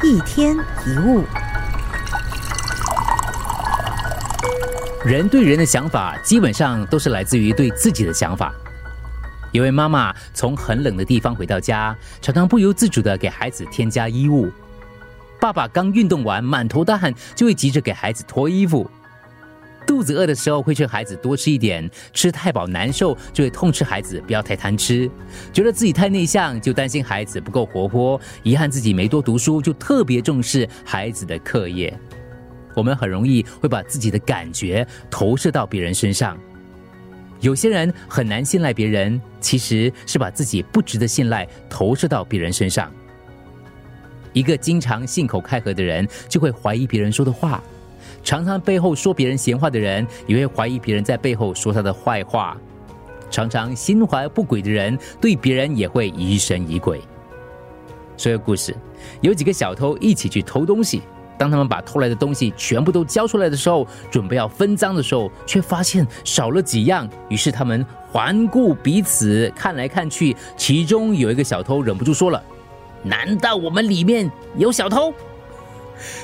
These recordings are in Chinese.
一天一物，人对人的想法基本上都是来自于对自己的想法。一位妈妈从很冷的地方回到家，常常不由自主的给孩子添加衣物。爸爸刚运动完，满头大汗，就会急着给孩子脱衣服。肚子饿的时候，会劝孩子多吃一点；吃太饱难受，就会痛斥孩子不要太贪吃。觉得自己太内向，就担心孩子不够活泼；遗憾自己没多读书，就特别重视孩子的课业。我们很容易会把自己的感觉投射到别人身上。有些人很难信赖别人，其实是把自己不值得信赖投射到别人身上。一个经常信口开河的人，就会怀疑别人说的话。常常背后说别人闲话的人，也会怀疑别人在背后说他的坏话。常常心怀不轨的人，对别人也会疑神疑鬼。说个故事，有几个小偷一起去偷东西。当他们把偷来的东西全部都交出来的时候，准备要分赃的时候，却发现少了几样。于是他们环顾彼此，看来看去，其中有一个小偷忍不住说了：“难道我们里面有小偷？”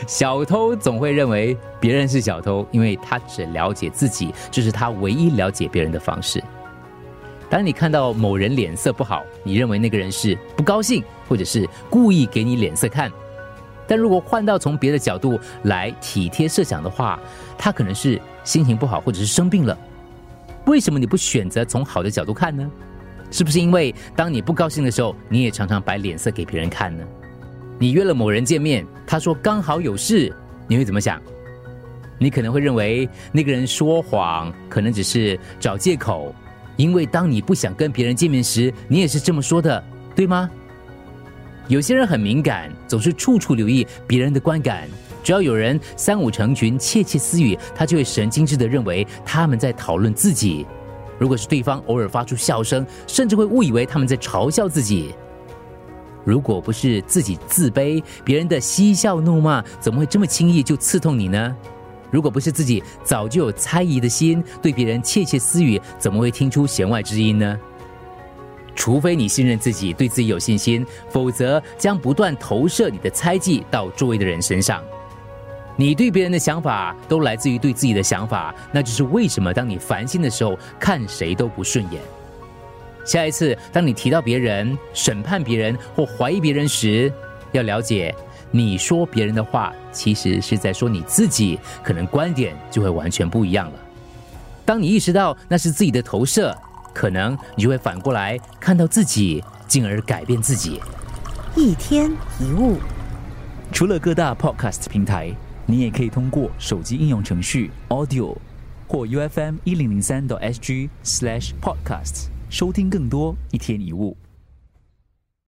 小偷总会认为别人是小偷，因为他只了解自己，这是他唯一了解别人的方式。当你看到某人脸色不好，你认为那个人是不高兴，或者是故意给你脸色看。但如果换到从别的角度来体贴设想的话，他可能是心情不好，或者是生病了。为什么你不选择从好的角度看呢？是不是因为当你不高兴的时候，你也常常摆脸色给别人看呢？你约了某人见面，他说刚好有事，你会怎么想？你可能会认为那个人说谎，可能只是找借口，因为当你不想跟别人见面时，你也是这么说的，对吗？有些人很敏感，总是处处留意别人的观感，只要有人三五成群窃窃私语，他就会神经质的认为他们在讨论自己。如果是对方偶尔发出笑声，甚至会误以为他们在嘲笑自己。如果不是自己自卑，别人的嬉笑怒骂怎么会这么轻易就刺痛你呢？如果不是自己早就有猜疑的心，对别人窃窃私语，怎么会听出弦外之音呢？除非你信任自己，对自己有信心，否则将不断投射你的猜忌到周围的人身上。你对别人的想法都来自于对自己的想法，那就是为什么当你烦心的时候，看谁都不顺眼。下一次，当你提到别人、审判别人或怀疑别人时，要了解，你说别人的话，其实是在说你自己，可能观点就会完全不一样了。当你意识到那是自己的投射，可能你就会反过来看到自己，进而改变自己。一天一物，除了各大 Podcast 平台，你也可以通过手机应用程序 Audio 或 U F M 一零零三 SG Slash Podcasts。收听更多一天一物。